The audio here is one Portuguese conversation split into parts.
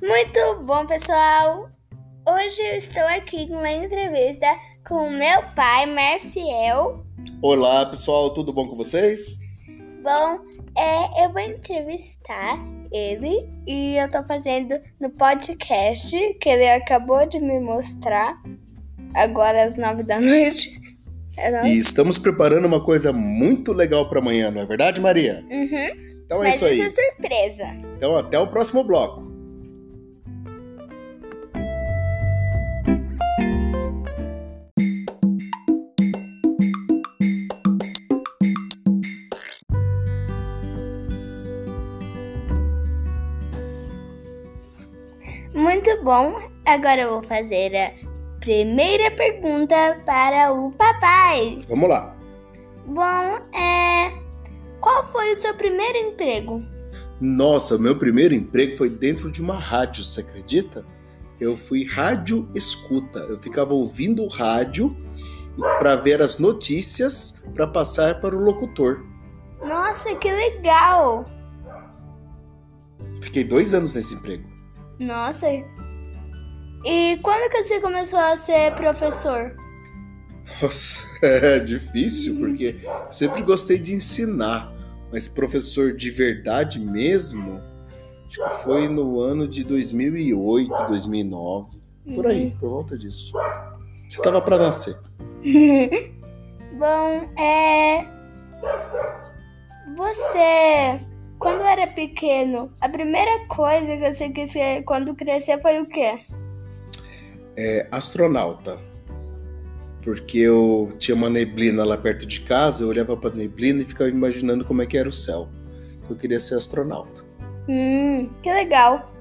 Muito bom, pessoal! Hoje eu estou aqui com uma entrevista com meu pai, Marciel. Olá, pessoal, tudo bom com vocês? Bom, é, eu vou entrevistar ele e eu tô fazendo no podcast que ele acabou de me mostrar agora às nove da noite. É? E estamos preparando uma coisa muito legal para amanhã, não é verdade, Maria? Uhum. Então é Mas isso aí. é surpresa. Então até o próximo bloco. Muito bom. Agora eu vou fazer a primeira pergunta para o papai. Vamos lá. Bom, é. Qual foi o seu primeiro emprego? Nossa, o meu primeiro emprego foi dentro de uma rádio, você acredita? Eu fui rádio escuta. Eu ficava ouvindo o rádio para ver as notícias para passar para o locutor. Nossa, que legal! Fiquei dois anos nesse emprego. Nossa. E quando que você começou a ser professor? Nossa, é difícil porque sempre gostei de ensinar, mas professor de verdade mesmo, acho que foi no ano de 2008, 2009, por aí, por volta disso. Você tava para nascer. Bom, é. Você, quando era pequeno, a primeira coisa que você quis ser quando crescer foi o quê? É astronauta. Porque eu tinha uma neblina lá perto de casa, eu olhava para neblina e ficava imaginando como é que era o céu. Eu queria ser astronauta. Hum, que legal.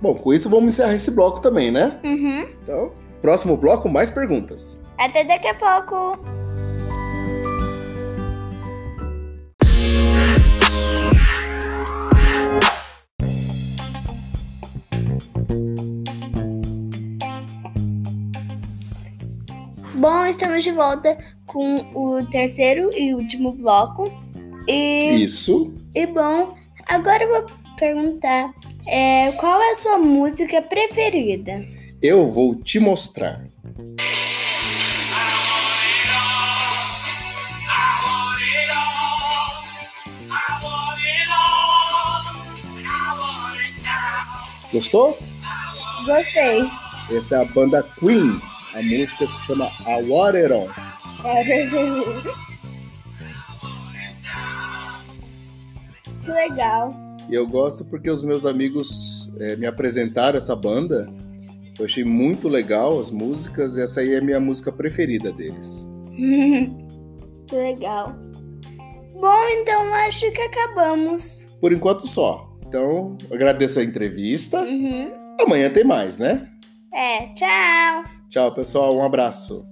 Bom, com isso vamos encerrar esse bloco também, né? Uhum. Então, próximo bloco, mais perguntas. Até daqui a pouco. Bom, estamos de volta com o terceiro e último bloco. E, Isso. e bom, agora eu vou perguntar é, qual é a sua música preferida? Eu vou te mostrar. Gostou? Gostei. Essa é a banda Queen. A música se chama Want It On. É, percebi. Que legal. E eu gosto porque os meus amigos eh, me apresentaram essa banda. Eu achei muito legal as músicas. e Essa aí é a minha música preferida deles. que legal. Bom, então acho que acabamos. Por enquanto só. Então, agradeço a entrevista. Uhum. Amanhã tem mais, né? É, tchau. Tchau, pessoal. Um abraço.